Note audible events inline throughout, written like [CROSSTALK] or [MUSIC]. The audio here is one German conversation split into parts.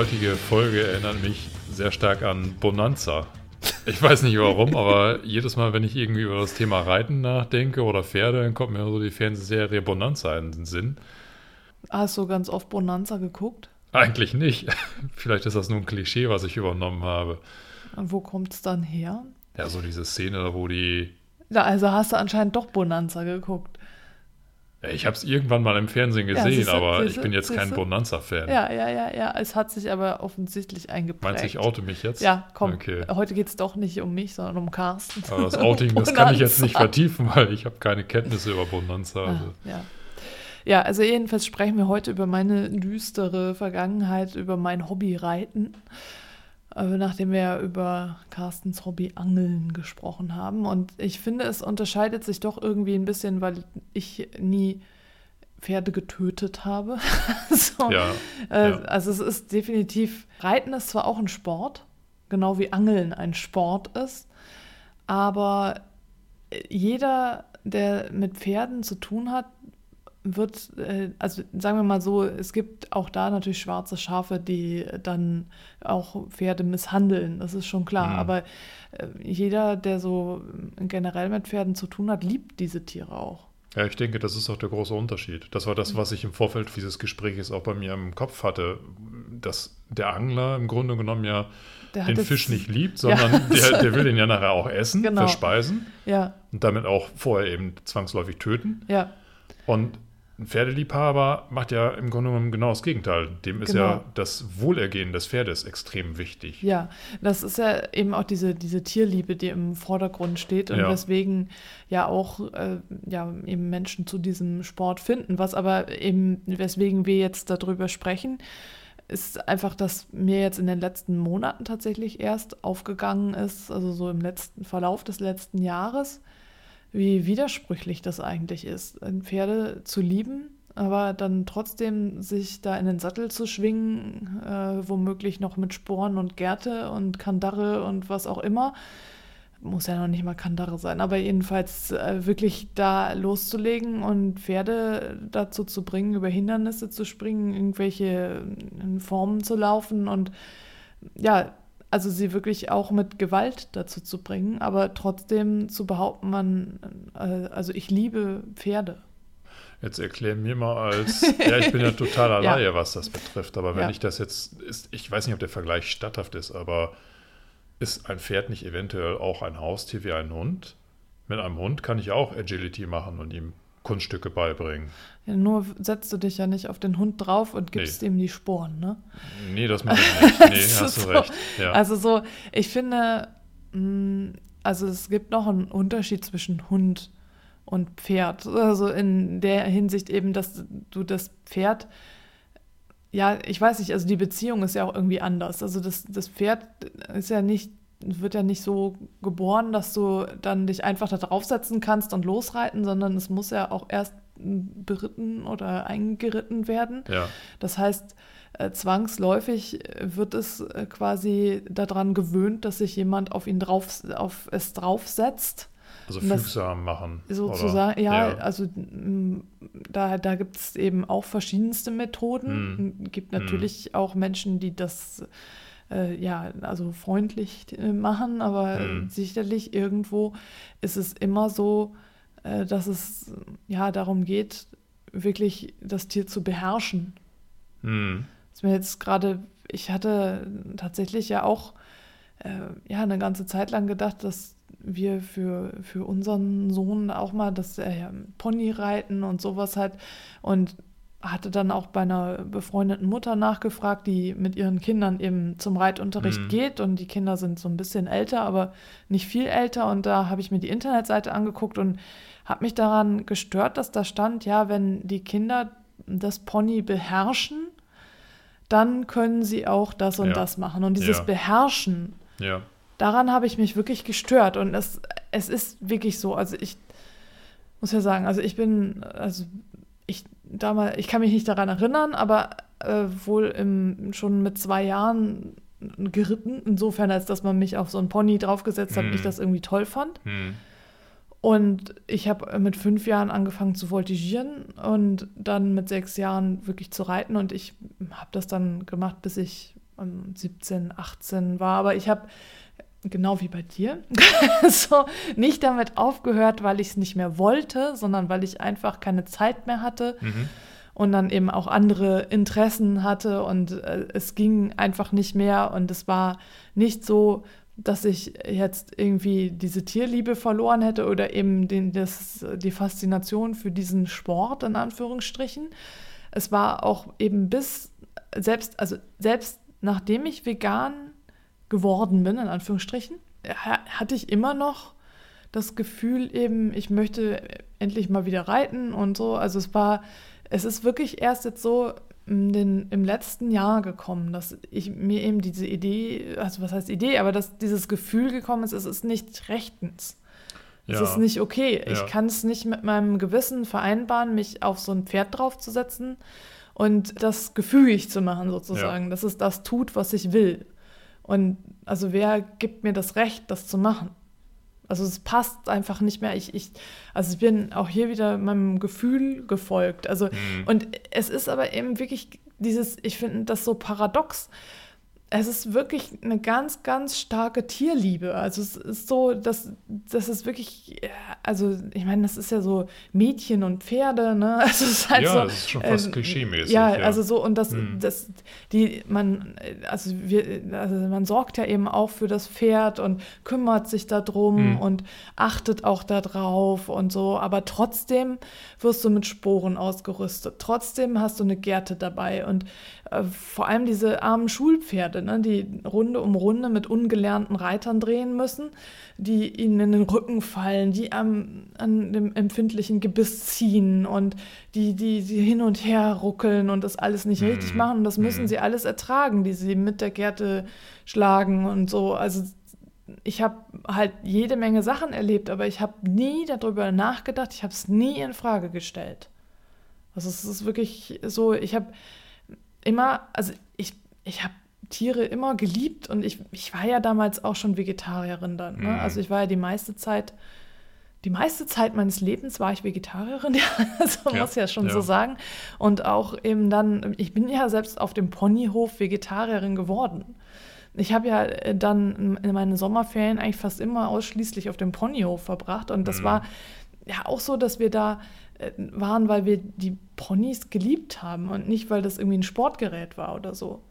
Heutige Folge erinnert mich sehr stark an Bonanza. Ich weiß nicht warum, aber jedes Mal, wenn ich irgendwie über das Thema Reiten nachdenke oder Pferde, dann kommt mir so die Fernsehserie Bonanza in den Sinn. Hast du ganz oft Bonanza geguckt? Eigentlich nicht. [LAUGHS] Vielleicht ist das nur ein Klischee, was ich übernommen habe. Und wo kommt es dann her? Ja, so diese Szene, wo die. Ja, also hast du anscheinend doch Bonanza geguckt. Ja, ich habe es irgendwann mal im Fernsehen Ja, gesehen, siehste, aber ich bin jetzt kein. Bonanza-Fan. Ja, ja, ja, ja. Es hat sich aber offensichtlich eingeprägt. Meinst du, ich oute mich jetzt? Ja, komm. Okay. Heute geht es doch nicht um mich, sondern um Carsten. Aber das Outing, das [LAUGHS] kann ich jetzt nicht vertiefen, weil ich habe keine Kenntnisse über Bonanza. Also. Ah, ja. ja, also jedenfalls sprechen wir heute über meine düstere Vergangenheit, über mein Hobby Reiten. Aber nachdem wir ja über Carstens Hobby Angeln gesprochen haben. Und ich finde, es unterscheidet sich doch irgendwie ein bisschen, weil ich nie Pferde getötet habe. [LAUGHS] so. Ja, Äh, ja. Also es ist definitiv, Reiten ist zwar auch ein Sport, genau wie Angeln ein Sport ist, aber jeder, der mit Pferden zu tun hat, wird, äh, also sagen wir mal so, es gibt auch da natürlich schwarze Schafe, die dann auch Pferde misshandeln, das ist schon klar. Mhm. Aber äh, jeder, der so generell mit Pferden zu tun hat, liebt diese Tiere auch. Ja, ich denke, das ist auch der große Unterschied. Das war das, was ich im Vorfeld dieses Gesprächs auch bei mir im Kopf hatte, dass der Angler im Grunde genommen ja den Fisch nicht [LAUGHS] liebt, Ja. sondern [LAUGHS] der, der will den ja nachher auch essen, Genau. verspeisen Ja, und damit auch vorher eben zwangsläufig töten. ja. Und ein Pferdeliebhaber macht ja im Grunde genommen genau das Gegenteil. Dem ist Genau. ja das Wohlergehen des Pferdes extrem wichtig. Ja, das ist ja eben auch diese, diese Tierliebe, die im Vordergrund steht und Ja. weswegen ja auch äh, ja, eben Menschen zu diesem Sport finden. Was aber eben, weswegen wir jetzt darüber sprechen, ist einfach, dass mir jetzt in den letzten Monaten tatsächlich erst aufgegangen ist, also so im letzten Verlauf des letzten Jahres, wie widersprüchlich das eigentlich ist, Pferde zu lieben, aber dann trotzdem sich da in den Sattel zu schwingen, äh, womöglich noch mit Sporen und Gerte und Kandare und was auch immer. Muss ja noch nicht mal Kandare sein, aber jedenfalls äh, wirklich da loszulegen und Pferde dazu zu bringen, über Hindernisse zu springen, irgendwelche äh, Formen zu laufen und ja, also sie wirklich auch mit Gewalt dazu zu bringen, aber trotzdem zu behaupten, man, äh, also ich liebe Pferde. Jetzt erklär mir mal als, ja, ich bin ja totaler [LAUGHS] Ja. Laie, was das betrifft, aber wenn Ja. ich das jetzt, ist, ich weiß nicht, ob der Vergleich statthaft ist, aber ist ein Pferd nicht eventuell auch ein Haustier wie ein Hund? Mit einem Hund kann ich auch Agility machen und ihm Kunststücke beibringen. Ja, nur setzt du dich ja nicht auf den Hund drauf und gibst Nee. ihm die Sporen, ne? Nee, das mache ich [LAUGHS] nicht. Nee, hast du so. recht. Ja. Also so, ich finde, mh, also es gibt noch einen Unterschied zwischen Hund und Pferd. Also in der Hinsicht eben, dass du das Pferd, ja, ich weiß nicht, also die Beziehung ist ja auch irgendwie anders. Also das, das Pferd ist ja nicht, wird ja nicht so geboren, dass du dann dich einfach da draufsetzen kannst und losreiten, sondern es muss ja auch erst beritten oder eingeritten werden. ja. Das heißt, äh, zwangsläufig wird es äh, quasi daran gewöhnt, dass sich jemand auf ihn drauf, auf es draufsetzt. Also fügsam machen. Sozusagen, oder? ja, also m, da, da gibt es eben auch verschiedenste Methoden. Hm. gibt natürlich auch Menschen, die das äh, ja, also freundlich äh, machen, aber Hm. sicherlich irgendwo ist es immer so, äh, dass es ja darum geht, wirklich das Tier zu beherrschen. Hm. Ist mir jetzt gerade, ich hatte tatsächlich ja auch äh, ja, eine ganze Zeit lang gedacht, dass wir für, für unseren Sohn auch mal, dass er ja Pony reiten und sowas hat. Und hatte dann auch bei einer befreundeten Mutter nachgefragt, die mit ihren Kindern eben zum Reitunterricht Mhm. geht und die Kinder sind so ein bisschen älter, aber nicht viel älter und da habe ich mir die Internetseite angeguckt und habe mich daran gestört, dass da stand, ja, wenn die Kinder das Pony beherrschen, dann können sie auch das und Ja. das machen. Und dieses Ja. Beherrschen, Ja. daran habe ich mich wirklich gestört. Und es, es ist wirklich so. Also ich muss ja sagen, also ich bin, also damals, ich kann mich nicht daran erinnern, aber äh, wohl im, schon mit zwei Jahren geritten, insofern, als dass man mich auf so ein Pony draufgesetzt hat und ich Mhm. das irgendwie toll fand. Hm. Und ich habe mit fünf Jahren angefangen zu voltigieren und dann mit sechs Jahren wirklich zu reiten. Und ich habe das dann gemacht, bis ich ähm, 17, 18 war. Aber ich habe, genau wie bei dir, [LAUGHS] so nicht damit aufgehört, weil ich es nicht mehr wollte, sondern weil ich einfach keine Zeit mehr hatte Mhm. und dann eben auch andere Interessen hatte und äh, es ging einfach nicht mehr und es war nicht so, dass ich jetzt irgendwie diese Tierliebe verloren hätte oder eben den, das, die Faszination für diesen Sport in Anführungsstrichen. Es war auch eben bis selbst, also selbst nachdem ich vegan geworden bin, in Anführungsstrichen, ha- hatte ich immer noch das Gefühl eben, ich möchte endlich mal wieder reiten und so. Also es war, es ist wirklich erst jetzt so in den, im letzten Jahr gekommen, dass ich mir eben diese Idee, also was heißt Idee, aber dass dieses Gefühl gekommen ist, es ist nicht rechtens. Es Ja. ist nicht okay. Ich Ja. kann es nicht mit meinem Gewissen vereinbaren, mich auf so ein Pferd draufzusetzen und das gefügig zu machen, sozusagen, dass es das tut, was ich will. Und also wer gibt mir das Recht, das zu machen? Also es passt einfach nicht mehr. Ich, ich, also ich bin auch hier wieder meinem Gefühl gefolgt. Also Mhm. und es ist aber eben wirklich dieses, ich finde das so paradox. Es ist wirklich eine ganz, ganz starke Tierliebe. Also es ist so, dass das ist wirklich, ja, also ich meine, das ist ja so Mädchen und Pferde, ne? [LAUGHS] Also es ist halt Ja, so, das ist schon fast ähm, klischeemäßig, Ja, ja. also so und das, Hm. das, die, man, also wir, also man sorgt ja eben auch für das Pferd und kümmert sich darum Hm. und achtet auch darauf und so, aber trotzdem wirst du mit Sporen ausgerüstet. Trotzdem hast du eine Gerte dabei und äh, vor allem diese armen Schulpferde, ne, die Runde um Runde mit ungelernten Reitern drehen müssen, die ihnen in den Rücken fallen, die am, an dem empfindlichen Gebiss ziehen und die, die, die hin und her ruckeln und das alles nicht richtig Mhm. machen. Und das müssen Mhm. sie alles ertragen, die sie mit der Gerte schlagen und so. Also ich habe halt jede Menge Sachen erlebt, aber ich habe nie darüber nachgedacht, ich habe es nie in Frage gestellt. Also es ist wirklich so, ich habe immer, also ich, ich habe Tiere immer geliebt und ich, ich war ja damals auch schon Vegetarierin dann. Ne? Mhm. Also ich war ja die meiste Zeit, die meiste Zeit meines Lebens war ich Vegetarierin, [LAUGHS] ja, also Ja, muss ja schon ja. so sagen. Und auch eben dann, ich bin ja selbst auf dem Ponyhof Vegetarierin geworden. Ich habe ja äh, dann in meinen Sommerferien eigentlich fast immer ausschließlich auf dem Ponyhof verbracht und das Mhm. war ja auch so, dass wir da waren, weil wir die Ponys geliebt haben und nicht, weil das irgendwie ein Sportgerät war oder so.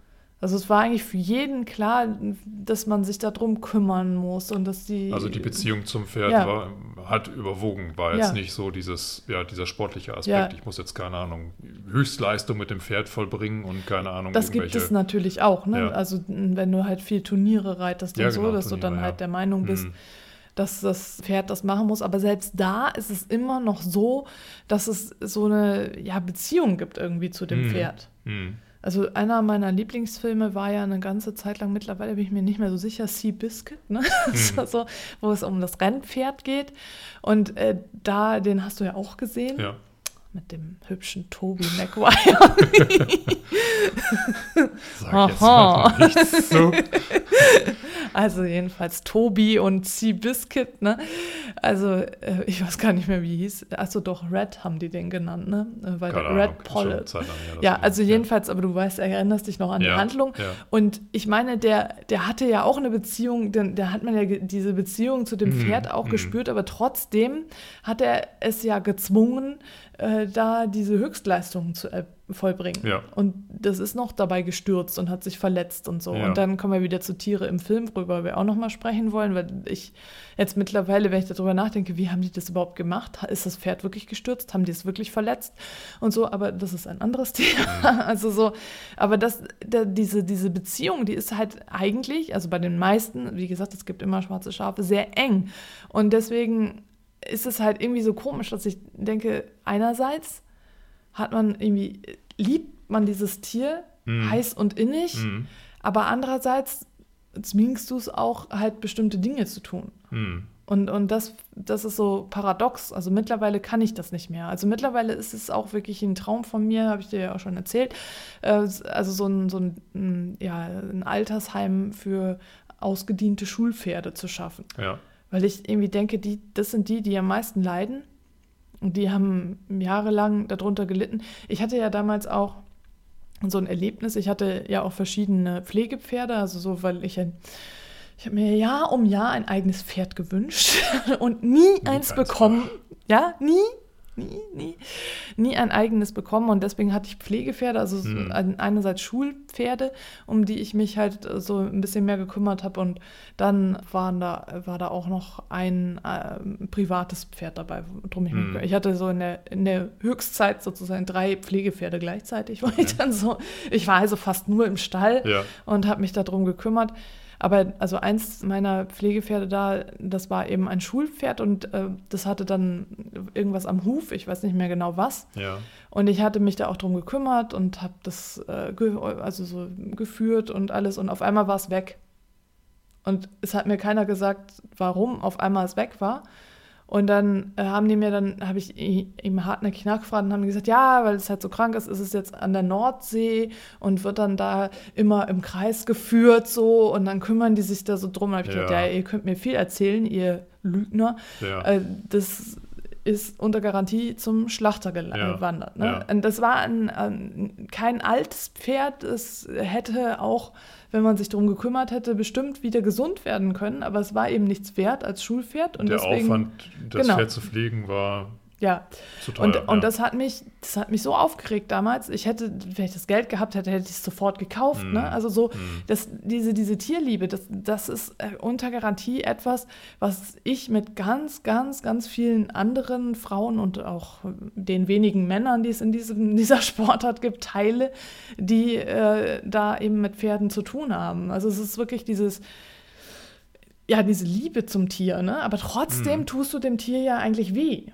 Also es war eigentlich für jeden klar, dass man sich darum kümmern muss und dass die. Also die Beziehung zum Pferd Ja. war, hat überwogen, war jetzt Ja. nicht so dieses, ja, dieser sportliche Aspekt. Ja. Ich muss jetzt, keine Ahnung, Höchstleistung mit dem Pferd vollbringen und keine Ahnung, Das gibt es natürlich auch, ne? Also wenn du halt viel Turniere reitest und so, genau, dass du dann Turniere, halt der Meinung bist, Mhm. Dass das Pferd das machen muss. Aber selbst da ist es immer noch so, dass es so eine ja, Beziehung gibt irgendwie zu dem Mhm. Pferd. Hm. Also einer meiner Lieblingsfilme war ja eine ganze Zeit lang, mittlerweile bin ich mir nicht mehr so sicher, Sea Biscuit, ne? [LAUGHS] so, so, wo es um das Rennpferd geht. Und äh, da, den hast du ja auch gesehen. Ja. Mit dem hübschen Toby Maguire. [LAUGHS] Sag jetzt mal nichts zu. Also jedenfalls Toby und Sea Biscuit, ne? Also äh, ich weiß gar nicht mehr, wie hieß. Achso, doch, Red haben die den genannt, ne? Weil Keine Red Ahnung, lang her, dass Ja, also jedenfalls, aber du weißt, erinnerst dich noch an die Ja, Handlung. ja. Und ich meine, der, der hatte ja auch eine Beziehung, denn der hat man ja diese Beziehung zu dem Mhm, Pferd auch mhm. gespürt, aber trotzdem hat er es ja gezwungen, äh, da diese Höchstleistungen zu äh, vollbringen. Ja. Und das ist noch dabei gestürzt und hat sich verletzt und so. Ja. Und dann kommen wir wieder zu Tiere im Film, worüber wir auch noch mal sprechen wollen, weil ich jetzt mittlerweile, wenn ich darüber nachdenke, wie haben die das überhaupt gemacht? Ist das Pferd wirklich gestürzt? Haben die es wirklich verletzt? Und so, aber das ist ein anderes [LAUGHS] Thema. Also so, aber das, da, diese, diese Beziehung, die ist halt eigentlich, also bei den meisten, wie gesagt, es gibt immer schwarze Schafe, sehr eng. Und deswegen ist es halt irgendwie so komisch, dass ich denke, einerseits hat man irgendwie, liebt man dieses Tier mhm. heiß und innig, mhm. aber andererseits zwingst du es auch halt bestimmte Dinge zu tun. Mhm. Und, und das, das ist so paradox. Also mittlerweile kann ich das nicht mehr. Also mittlerweile ist es auch wirklich ein Traum von mir, habe ich dir ja auch schon erzählt. Äh, also so ein, so ein, ja, ein Altersheim für ausgediente Schulpferde zu schaffen. Ja. Weil ich irgendwie denke, die, das sind die, die am meisten leiden. Und die haben jahrelang darunter gelitten. Ich hatte ja damals auch so ein Erlebnis. Ich hatte ja auch verschiedene Pflegepferde, also so, weil ich ein ich habe mir Jahr um Jahr ein eigenes Pferd gewünscht [LAUGHS] und nie, nie eins bekommen. Ja, nie, nie, nie, nie ein eigenes bekommen. Und deswegen hatte ich Pflegepferde, also hm. einerseits Schulpferde, um die ich mich halt so ein bisschen mehr gekümmert habe. Und dann waren da, war da auch noch ein äh, privates Pferd dabei, drum ich hm. mich, Ich hatte so in der, in der Höchstzeit sozusagen drei Pflegepferde gleichzeitig, [LAUGHS] weil okay. ich dann so, ich war also fast nur im Stall ja. und habe mich darum gekümmert. Aber also eins meiner Pflegepferde da, das war eben ein Schulpferd und äh, das hatte dann irgendwas am Huf, ich weiß nicht mehr genau was. Ja. Und ich hatte mich da auch drum gekümmert und habe das äh, also so geführt und alles und auf einmal war es weg. Und es hat mir keiner gesagt, warum auf einmal es weg war. Und dann äh, haben die mir dann, habe ich ihm hartnäckig nachgefragt und haben gesagt, ja, weil es halt so krank ist, ist es jetzt an der Nordsee und wird dann da immer im Kreis geführt so und dann kümmern die sich da so drum. Und habe ich ja. gesagt, ja, ihr könnt mir viel erzählen, ihr Lügner. Ja. Äh, das ist unter Garantie zum Schlachter gewandert. Ne? Ja. Und das war ein, ein, kein altes Pferd, es hätte auch wenn man sich darum gekümmert hätte, bestimmt wieder gesund werden können. Aber es war eben nichts wert als Schulpferd. Und Der deswegen, Aufwand, das genau. Pferd zu pflegen, war ja. Teuer, und, und das hat mich, das hat mich so aufgeregt damals. Ich hätte, wenn ich das Geld gehabt hätte, hätte ich es sofort gekauft. Mm. Ne? Mhm. Also so, mm. das, diese, diese Tierliebe, das, das ist äh, unter Garantie etwas, was ich mit ganz, ganz, ganz vielen anderen Frauen und auch den wenigen Männern, die es in diesem, [LAUGHS] dieser Sportart gibt, teile, die äh, da eben mit Pferden zu tun haben. Also es ist wirklich dieses ja, diese Liebe zum Tier, ne? Aber trotzdem mm. tust du dem Tier ja eigentlich weh.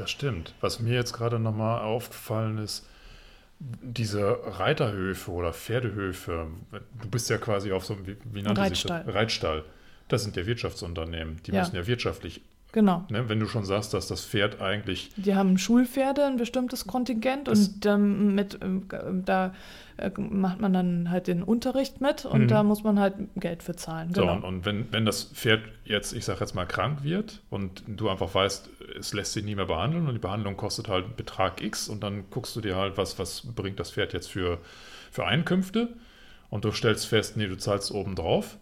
Das stimmt. Was mir jetzt gerade nochmal aufgefallen ist, diese Reiterhöfe oder Pferdehöfe, du bist ja quasi auf so einem, wie, wie nannte Reitstall. sich das? Reitstall. Das sind ja Wirtschaftsunternehmen. Die ja. müssen ja wirtschaftlich Genau. Ne, wenn du schon sagst, dass das Pferd eigentlich. Die haben Schulpferde, ein bestimmtes Kontingent und ähm, mit, äh, da äh, macht man dann halt den Unterricht mit und mhm. da muss man halt Geld für zahlen. Genau. So, und, und wenn, wenn das Pferd jetzt, ich sag jetzt mal, krank wird und du einfach weißt, es lässt sich nie mehr behandeln und die Behandlung kostet halt Betrag X und dann guckst du dir halt, was, was bringt das Pferd jetzt für, für Einkünfte und du stellst fest, nee, du zahlst oben drauf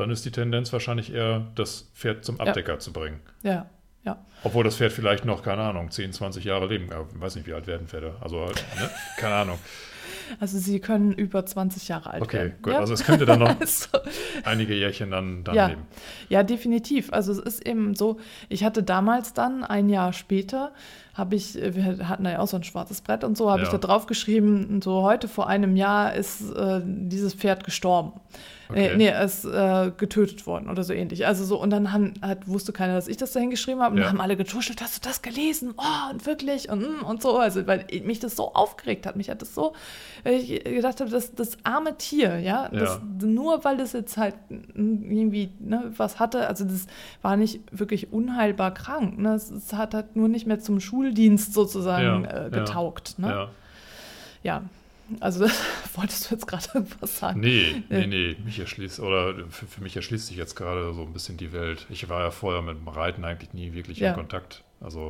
dann ist die Tendenz wahrscheinlich eher, das Pferd zum Abdecker ja. zu bringen. Ja, ja. Obwohl das Pferd vielleicht noch, keine Ahnung, 10, 20 Jahre leben. Ich weiß nicht, wie alt werden Pferde. Also, ne? keine Ahnung. Also sie können über 20 Jahre alt okay, werden. Okay, gut. Ja? Also es könnte dann noch [LAUGHS] also, einige Jährchen dann, dann ja. leben. Ja, definitiv. Also es ist eben so, ich hatte damals dann, ein Jahr später, habe ich, wir hatten da ja auch so ein schwarzes Brett und so, habe ja. ich da drauf geschrieben, so heute vor einem Jahr ist äh, dieses Pferd gestorben. Okay. Äh, nee, er ist äh, getötet worden oder so ähnlich. Also so, und dann haben, hat, wusste keiner, dass ich das da hingeschrieben habe. Und ja. dann haben alle getuschelt, hast du das gelesen? Oh, und wirklich und, mm, und so. Also, weil mich das so aufgeregt hat. Mich hat das so, weil ich gedacht habe, das, das arme Tier, ja, das, ja. nur weil das jetzt halt irgendwie ne, was hatte, also das war nicht wirklich unheilbar krank. Ne? Es, es hat halt nur nicht mehr zum Schuldienst sozusagen ja. äh, getaugt. Ne? Ja. ja. Also [LAUGHS] wolltest du jetzt gerade [LAUGHS] irgendwas sagen? Nee, nee, nee. Mich erschließt, oder für, für, mich erschließt sich jetzt gerade so ein bisschen die Welt. Ich war ja vorher mit dem Reiten eigentlich nie wirklich ja. in Kontakt. Also.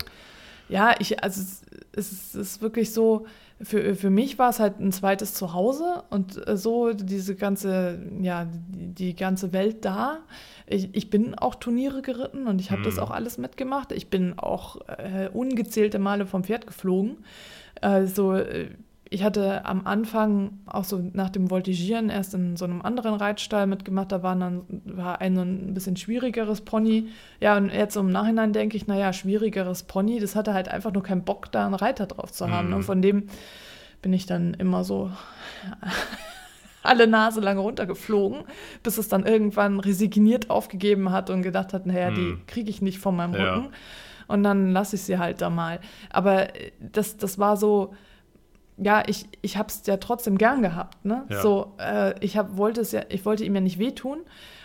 Ja, ich, also es, es ist wirklich so, für, für mich war es halt ein zweites Zuhause und äh, so diese ganze, ja, die, die ganze Welt da. Ich, ich bin auch Turniere geritten und ich habe mhm. das auch alles mitgemacht. Ich bin auch äh, ungezählte Male vom Pferd geflogen. Also äh, ich hatte am Anfang auch so nach dem Voltigieren erst in so einem anderen Reitstall mitgemacht. Da war dann war ein so ein bisschen schwierigeres Pony. Ja, und jetzt im Nachhinein denke ich, naja, schwierigeres Pony, das hatte halt einfach nur keinen Bock, da einen Reiter drauf zu haben. Mhm. Und von dem bin ich dann immer so [LAUGHS] alle Nase lang runtergeflogen, bis es dann irgendwann resigniert aufgegeben hat und gedacht hat, naja, die hm. kriege ich nicht von meinem Rücken. Ja. Und dann lasse ich sie halt da mal. Aber das, das war so, ja, ich, ich habe es ja trotzdem gern gehabt. Ne? Ja. So, äh, ich hab, wollte es ja, ich wollte ihm ja nicht wehtun,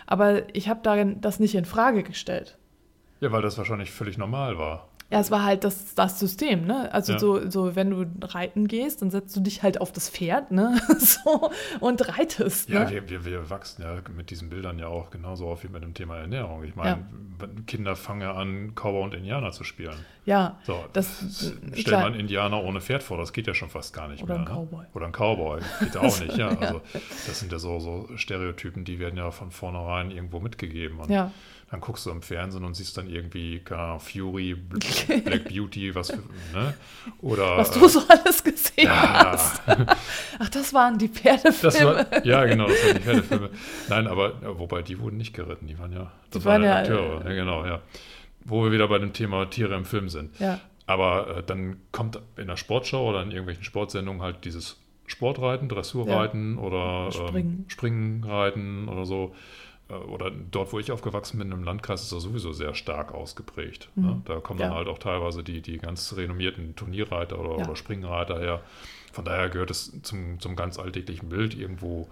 aber ich habe darin das nicht in Frage gestellt. Ja, weil das wahrscheinlich völlig normal war. Ja, es war halt das, das System, ne? Also ja. so, so, wenn du reiten gehst, dann setzt du dich halt auf das Pferd, ne? [LAUGHS] so und reitest. Ja, ne? wir, wir, wir wachsen ja mit diesen Bildern ja auch genauso auf wie mit dem Thema Ernährung. Ich meine, ja. Kinder fangen an, Cowboy und Indianer zu spielen. Ja. So, das stellt man Indianer ohne Pferd vor, das geht ja schon fast gar nicht Oder mehr. Oder ein Cowboy. Ne? Oder ein Cowboy. Geht ja auch nicht, ja. [LAUGHS] Also das sind ja so, so Stereotypen, die werden ja von vornherein irgendwo mitgegeben. Ja dann guckst du im Fernsehen und siehst dann irgendwie keine Fury, [LAUGHS] Black Beauty, was ne? Oder was du so alles gesehen ja. hast. [LAUGHS] Ach, das waren die Pferdefilme. War, ja, genau, das waren die Pferdefilme. Nein, aber wobei die wurden nicht geritten, die waren ja, das die waren, ja Akteure, ja, genau, ja. Wo wir wieder bei dem Thema Tiere im Film sind. Ja. Aber äh, dann kommt in der Sportschau oder in irgendwelchen Sportsendungen halt dieses Sportreiten, Dressurreiten ja. oder Springen. Ähm, Springreiten oder so. Äh, oder dort, wo ich aufgewachsen bin, im Landkreis ist das sowieso sehr stark ausgeprägt. Ne? Mhm. Ne? Da kommen ja. dann halt auch teilweise die, die ganz renommierten Turnierreiter oder, ja. oder Springreiter her. Von daher gehört es zum, zum ganz alltäglichen Bild irgendwo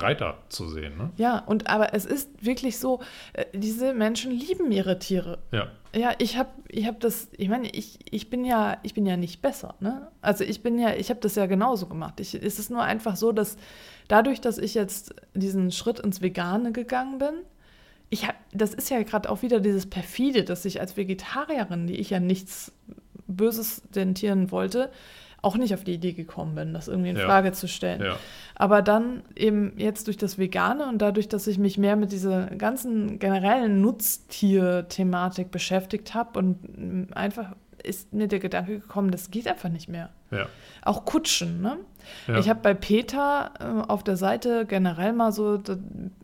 Reiter zu sehen. Ne? Ja, und aber es ist wirklich so, äh, diese Menschen lieben ihre Tiere. Ja. Ja, ich habe ich hab das, ich meine, ich, ich bin ja, ich bin ja nicht besser, ne? Also ich bin ja, ich habe das ja genauso gemacht. Ich, es ist nur einfach so, dass dadurch, dass ich jetzt diesen Schritt ins Vegane gegangen bin, ich hab, das ist ja gerade auch wieder dieses perfide, dass ich als Vegetarierin, die ich ja nichts Böses den Tieren wollte, auch nicht auf die Idee gekommen bin, das irgendwie in ja. Frage zu stellen. Ja. Aber dann eben jetzt durch das Vegane und dadurch, dass ich mich mehr mit dieser ganzen generellen Nutztier-Thematik beschäftigt habe und einfach ist mir der Gedanke gekommen, das geht einfach nicht mehr. Ja. Auch Kutschen, ne? Ja. Ich habe bei Peter äh, auf der Seite generell mal so,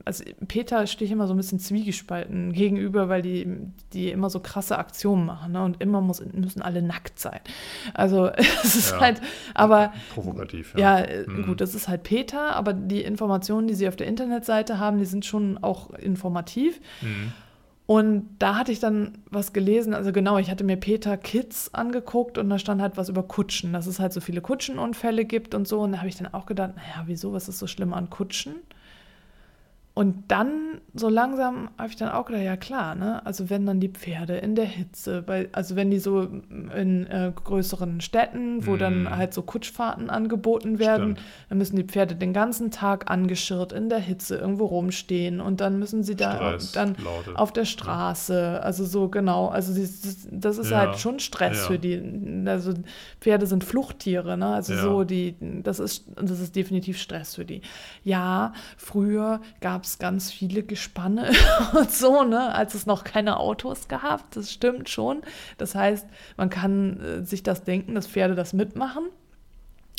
also Peter stehe ich immer so ein bisschen zwiegespalten gegenüber, weil die, die immer so krasse Aktionen machen ne? und immer muss, müssen alle nackt sein. Also [LAUGHS] es ist ja. halt, aber provokativ. Ja, ja äh, mhm. gut, das ist halt Peter, aber die Informationen, die sie auf der Internetseite haben, die sind schon auch informativ. Mhm. Und da hatte ich dann was gelesen, also genau, ich hatte mir Peter Kids angeguckt und da stand halt was über Kutschen, dass es halt so viele Kutschenunfälle gibt und so. Und da habe ich dann auch gedacht, naja, wieso, was ist so schlimm an Kutschen? Und dann so langsam habe ich dann auch gedacht, ja klar, ne? Also wenn dann die Pferde in der Hitze, bei, also wenn die so in äh, größeren Städten, wo mm. dann halt so Kutschfahrten angeboten werden, Stimmt. dann müssen die Pferde den ganzen Tag angeschirrt in der Hitze irgendwo rumstehen und dann müssen sie da Stress, dann lautet. auf der Straße, ja. also so genau, also das, das ist ja. halt schon Stress ja. für die. Also Pferde sind Fluchttiere, ne? Also so die, das ist, das ist definitiv Stress für die. Ja, früher gab es ganz viele Gespanne [LAUGHS] und so, ne, als es noch keine Autos gab. Das stimmt schon. Das heißt, man kann äh, sich das denken, dass Pferde das mitmachen.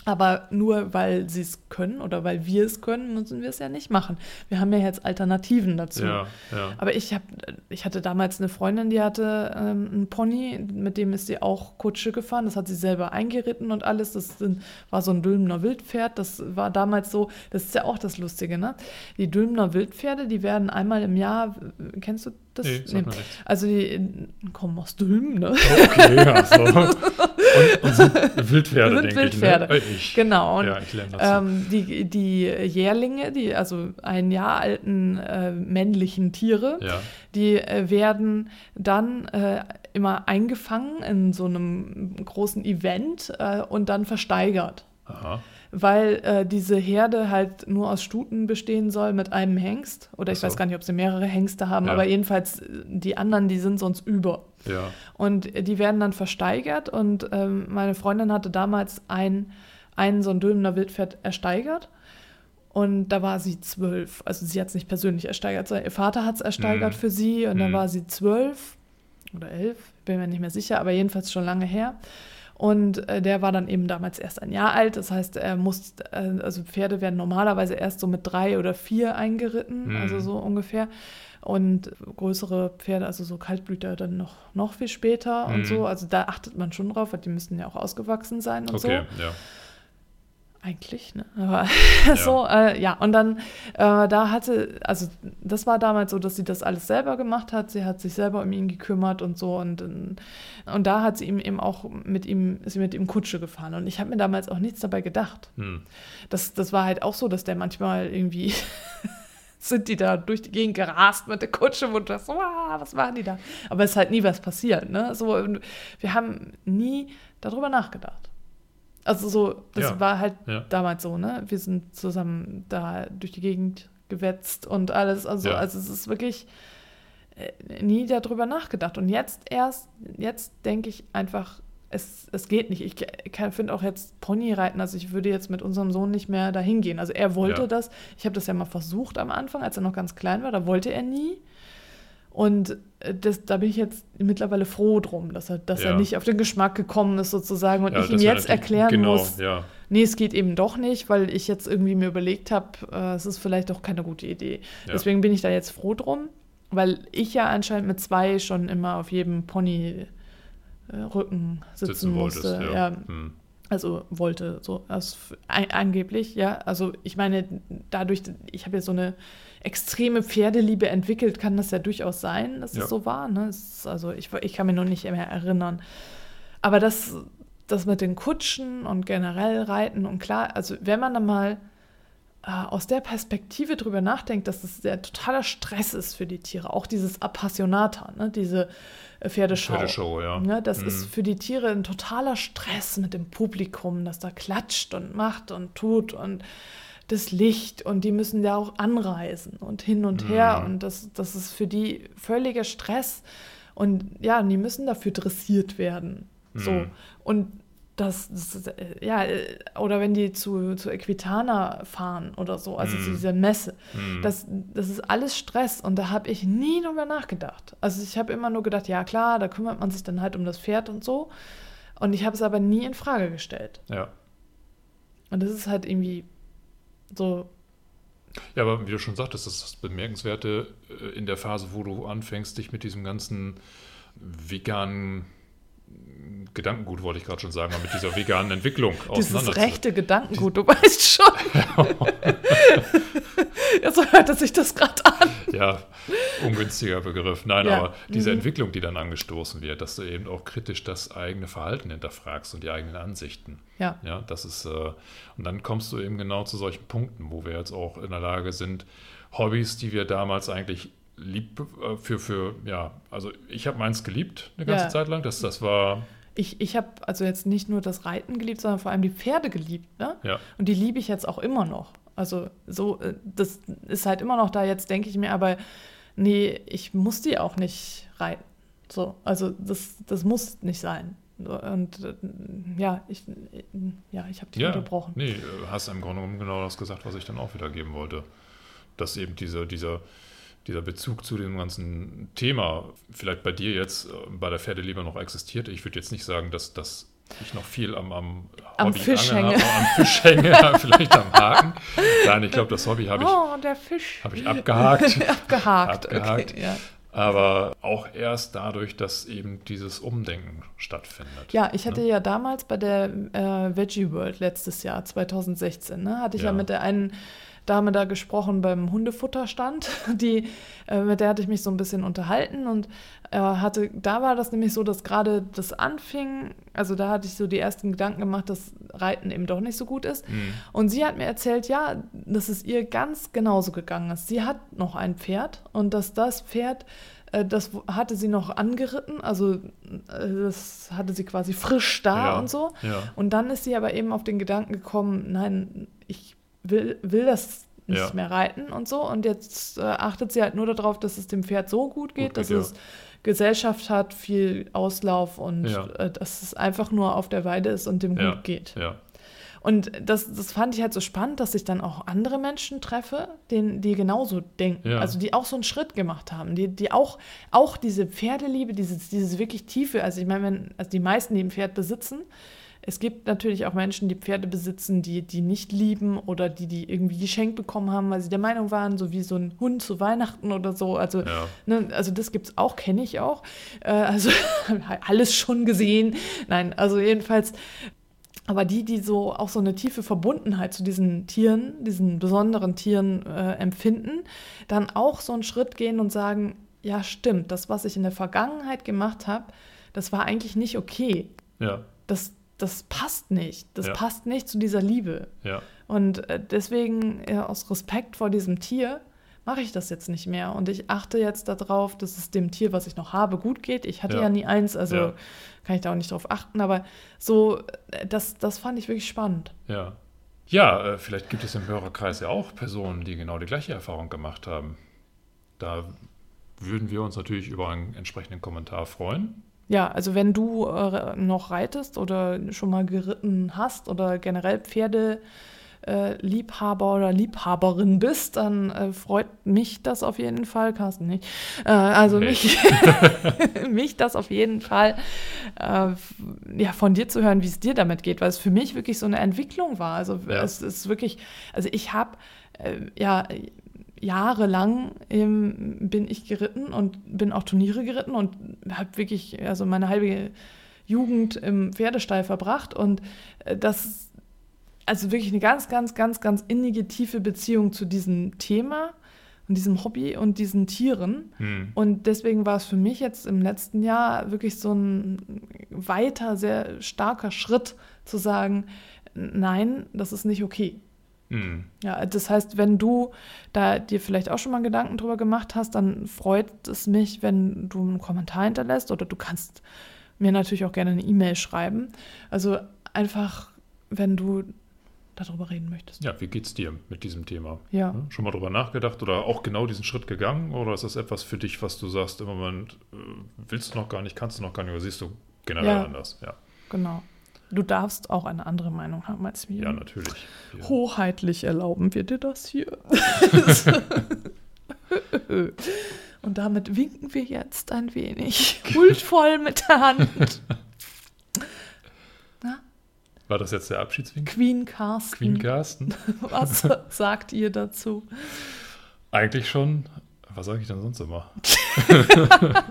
Aber nur weil sie es können oder weil wir es können, müssen wir es ja nicht machen. Wir haben ja jetzt Alternativen dazu. Ja, ja. Aber ich, hab, ich hatte damals eine Freundin, die hatte ähm, einen Pony, mit dem ist sie auch Kutsche gefahren. Das hat sie selber eingeritten und alles. Das sind, war so ein Dülmener Wildpferd. Das war damals so, das ist ja auch das Lustige, ne? Die Dülmener Wildpferde, die werden einmal im Jahr, kennst du das? Nee, nee. Also die kommen aus Dülmen, ne? Okay, ja, so. [LAUGHS] [LAUGHS] Und, und sind [LAUGHS] Wildpferde, sind Wildpferde. ich. Ne? Ich, genau. Und, ja, ich lerne das. Ähm, die, die Jährlinge, die also ein Jahr alten äh, männlichen Tiere, ja. die äh, werden dann äh, immer eingefangen in so einem großen Event äh, und dann versteigert. Aha weil äh, diese Herde halt nur aus Stuten bestehen soll mit einem Hengst. Oder ich so. weiß gar nicht, ob sie mehrere Hengste haben, ja. aber jedenfalls äh, die anderen, die sind sonst über. Ja. Und die werden dann versteigert und ähm, meine Freundin hatte damals ein, einen so ein Dülmener Wildpferd ersteigert. Und da war sie zwölf. Also sie hat es nicht persönlich ersteigert, sondern ihr Vater hat es ersteigert mhm. für sie und mhm. dann war sie zwölf oder elf, bin mir nicht mehr sicher, aber jedenfalls schon lange her. Und äh, der war dann eben damals erst ein Jahr alt. Das heißt, er muss, äh, also Pferde werden normalerweise erst so mit drei oder vier eingeritten, Mhm. also so ungefähr. Und größere Pferde, also so Kaltblüter, dann noch, noch viel später und Mhm. so. Also da achtet man schon drauf, weil die müssen ja auch ausgewachsen sein und so. Okay, ja. Eigentlich, ne? Aber [LAUGHS] so, äh, ja. Und dann, äh, da hatte, also das war damals so, dass sie das alles selber gemacht hat. Sie hat sich selber um ihn gekümmert und so. Und, ähm, und da hat sie ihm eben auch mit ihm, ist sie mit ihm Kutsche gefahren. Und ich habe mir damals auch nichts dabei gedacht. Hm. Das, das war halt auch so, dass der manchmal irgendwie [LAUGHS] sind die da durch die Gegend gerast mit der Kutsche und das, ah, was machen die da? Aber es ist halt nie was passiert, ne? So, wir haben nie darüber nachgedacht. Also so, das Ja, war halt ja. damals so, ne? Wir sind zusammen da durch die Gegend gewetzt und alles. Also, Ja. also es ist wirklich äh, nie darüber nachgedacht. Und jetzt erst, jetzt denke ich einfach, es, es geht nicht. Ich finde auch jetzt Ponyreiten, also ich würde jetzt mit unserem Sohn nicht mehr dahin gehen. Also er wollte Ja. das. Ich habe das ja mal versucht am Anfang, als er noch ganz klein war, da wollte er nie. Und äh, das, da bin ich jetzt mittlerweile froh drum, dass er, dass er Ja. nicht auf den Geschmack gekommen ist sozusagen und Ja, ich ihm jetzt erklären genau, muss, ja. nee, es geht eben doch nicht, weil ich jetzt irgendwie mir überlegt habe, äh, es ist vielleicht doch keine gute Idee. Deswegen bin ich da jetzt froh drum, weil ich ja anscheinend mit zwei schon immer auf jedem Pony äh, Rücken sitzen, Sitzen wolltest, musste. Ja, Hm. Also wollte so also an, angeblich, ja. Also ich meine, dadurch, ich habe ja so eine extreme Pferdeliebe entwickelt, kann das ja durchaus sein, dass Ja. es so war. Ne? Es also ich, ich kann mich noch nicht mehr erinnern. Aber das, das mit den Kutschen und generell Reiten und klar, also wenn man dann mal aus der Perspektive drüber nachdenkt, dass das der totaler Stress ist für die Tiere, auch dieses Appassionata, ne? diese äh, Pferdeschau. Pferdeshow, ja. Ne, das Mhm. ist für die Tiere ein totaler Stress mit dem Publikum, das da klatscht und macht und tut und das Licht und die müssen ja auch anreisen und hin und her Mhm. und das, das ist für die völliger Stress und ja, die müssen dafür dressiert werden. So. Mhm. Und das, das äh, ja, äh, oder wenn die zu, zu Equitana fahren oder so, also zu Mhm. dieser Messe, Hm. das, das ist alles Stress und da habe ich nie drüber nachgedacht. Also ich habe immer nur gedacht, ja klar, da kümmert man sich dann halt um das Pferd und so. Und ich habe es aber nie in Frage gestellt. ja. Und das ist halt irgendwie so, Ja, aber wie du schon sagtest, das ist das Bemerkenswerte äh, in der Phase, wo du anfängst, dich mit diesem ganzen veganen Gedankengut, wollte ich gerade schon sagen, mit dieser veganen Entwicklung [LAUGHS] dieses rechte Gedankengut, du weißt schon. [LAUGHS] ja, so hört es sich das gerade an. Ja, ungünstiger Begriff. Nein, Ja. aber diese Mhm. Entwicklung, die dann angestoßen wird, dass du eben auch kritisch das eigene Verhalten hinterfragst und die eigenen Ansichten. Ja, Ja, das ist, äh, und dann kommst du eben genau zu solchen Punkten, wo wir jetzt auch in der Lage sind, Hobbys, die wir damals eigentlich lieb äh, für, für, ja, also ich habe meins geliebt eine ganze Ja. Zeit lang. Das, das war, ich, ich habe also jetzt nicht nur das Reiten geliebt, sondern vor allem die Pferde geliebt. Ne? ja, Und die liebe ich jetzt auch immer noch. Also so, äh, das ist halt immer noch da. Jetzt denke ich mir aber, nee, ich muss die auch nicht reiten. So, also das, das muss nicht sein. Und äh, ja, ich, ja, ich habe dich ja, unterbrochen. nee, äh, hast im Grunde genommen genau das gesagt, was ich dann auch wiedergeben wollte. Dass eben diese, dieser, dieser Bezug zu dem ganzen Thema vielleicht bei dir jetzt äh, bei der Pferdeliebe noch existiert. Ich würde jetzt nicht sagen, dass, dass ich noch viel am, am, Am Hobby Fisch hänge. habe, am Fisch hänge, [LAUGHS] [LAUGHS] vielleicht am Haken. Nein, ich glaube, das Hobby habe ich, oh, der Fisch. habe ich abgehakt. [LAUGHS] abgehakt. Abgehakt. Okay, ja. Aber auch erst dadurch, dass eben dieses Umdenken stattfindet. Ja, ich hatte Ne? ja damals bei der äh, Veggie World letztes Jahr, 2016, ne, hatte ich ja. Ja. mit der einen Dame da gesprochen beim Hundefutterstand, [LAUGHS] die, äh, mit der hatte ich mich so ein bisschen unterhalten und äh, hatte, da war das nämlich so, dass gerade das anfing, also da hatte ich so die ersten Gedanken gemacht, dass Reiten eben doch nicht so gut ist. Mhm. Und sie hat mir erzählt, ja, dass es ihr ganz genauso gegangen ist. Sie hat noch ein Pferd und dass das Pferd, äh, das hatte sie noch angeritten, also äh, das hatte sie quasi frisch da Ja, und so. ja. Und dann ist sie aber eben auf den Gedanken gekommen, nein, ich will, will das nicht Ja. mehr reiten und so. Und jetzt äh, achtet sie halt nur darauf, dass es dem Pferd so gut geht, Gut dass ja. es Gesellschaft hat, viel Auslauf und Ja. äh, dass es einfach nur auf der Weide ist und dem gut geht. Und das, das fand ich halt so spannend, dass ich dann auch andere Menschen treffe, denen, die genauso denken. Also die auch so einen Schritt gemacht haben, die, die auch, auch diese Pferdeliebe, dieses, dieses wirklich tiefe, also ich meine, wenn, also die meisten, die ein Pferd besitzen, es gibt natürlich auch Menschen, die Pferde besitzen, die die nicht lieben oder die die irgendwie geschenkt bekommen haben, weil sie der Meinung waren, so wie so ein Hund zu Weihnachten oder so. Also, Ja. ne, also das gibt es auch, kenne ich auch. Äh, also [LAUGHS] alles schon gesehen. Nein, also jedenfalls aber die, die so auch so eine tiefe Verbundenheit zu diesen Tieren, diesen besonderen Tieren äh, empfinden, dann auch so einen Schritt gehen und sagen, ja stimmt, das, was ich in der Vergangenheit gemacht habe, das war eigentlich nicht okay. Ja, Das, das passt nicht. Das Ja. passt nicht zu dieser Liebe. ja, Und äh, deswegen, äh, aus Respekt vor diesem Tier, mache ich das jetzt nicht mehr. Und ich achte jetzt darauf, dass es dem Tier, was ich noch habe, gut geht. Ich hatte Ja. ja, nie eins, also Ja. kann ich da auch nicht drauf achten. Aber so, äh, das, das fand ich wirklich spannend. ja. Ja, vielleicht gibt es im Hörerkreis ja auch Personen, die genau die gleiche Erfahrung gemacht haben. Da würden wir uns natürlich über einen entsprechenden Kommentar freuen. Ja, also wenn du äh, noch reitest oder schon mal geritten hast oder generell Pferde äh, Liebhaber oder Liebhaberin bist, dann äh, freut mich das auf jeden Fall, Carsten nicht. Äh, also Nee. mich, [LAUGHS] mich das auf jeden Fall äh, ja, von dir zu hören, wie es dir damit geht, weil es für mich wirklich so eine Entwicklung war. Also Ja. es ist wirklich, also ich habe äh, ja jahrelang ähm, bin ich geritten und bin auch Turniere geritten und habe wirklich also meine halbe Jugend im Pferdestall verbracht und äh, das also wirklich eine ganz, ganz, ganz, ganz innige, tiefe Beziehung zu diesem Thema und diesem Hobby und diesen Tieren. Hm. Und deswegen war es für mich jetzt im letzten Jahr wirklich so ein weiter, sehr starker Schritt zu sagen, nein, das ist nicht okay. Hm. Ja, das heißt, wenn du da dir vielleicht auch schon mal Gedanken drüber gemacht hast, dann freut es mich, wenn du einen Kommentar hinterlässt oder du kannst mir natürlich auch gerne eine E-Mail schreiben. Also einfach, wenn du darüber reden möchtest. Ja, wie geht's dir mit diesem Thema? Ja. Ne? Schon mal drüber nachgedacht oder auch genau diesen Schritt gegangen? Oder ist das etwas für dich, was du sagst, im Moment äh, willst du noch gar nicht, kannst du noch gar nicht, oder siehst du generell Ja. anders? Ja, Genau. Du darfst auch eine andere Meinung haben als wir. ja natürlich. Ja. Hoheitlich erlauben wir dir das hier. [LAUGHS] Und damit winken wir jetzt ein wenig huldvoll mit der Hand. Na, War das jetzt der Abschiedswink? Queen Carsten. Queen Carsten? [LAUGHS] Was sagt ihr dazu? Eigentlich schon. Was sage ich denn sonst immer? [LAUGHS]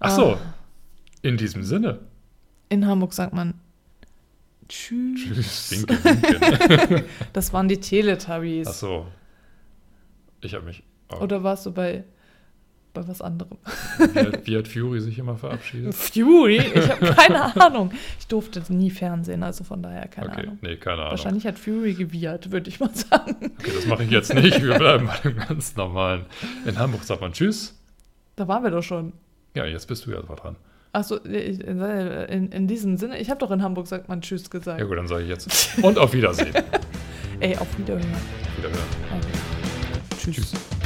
Ach Ah. so. In diesem Sinne. In Hamburg sagt man Tschüss. Tschüss. Winke, [LAUGHS] winke. Das waren die Teletubbies. Ach so. Ich habe mich. Oh, Oder warst du bei, bei was anderem? wie, hat, wie hat Fury sich immer verabschiedet? Fury? Ich habe [LAUGHS] keine Ahnung. Ich durfte nie Fernsehen, also von daher keine okay, Ahnung. nee, keine Ahnung. Wahrscheinlich hat Fury gewiehert, würde ich mal sagen. Okay, das mache ich jetzt nicht. Wir bleiben bei dem ganz normalen. In Hamburg sagt man Tschüss. Da waren wir doch schon. Ja, jetzt bist du ja dran. Achso, in, in diesem Sinne, ich habe doch in Hamburg sagt man Tschüss gesagt. Ja gut, dann sage ich jetzt. Und auf Wiedersehen. [LAUGHS] Ey, auf Wiederhören. Wiederhören. Okay. Tschüss. Tschüss.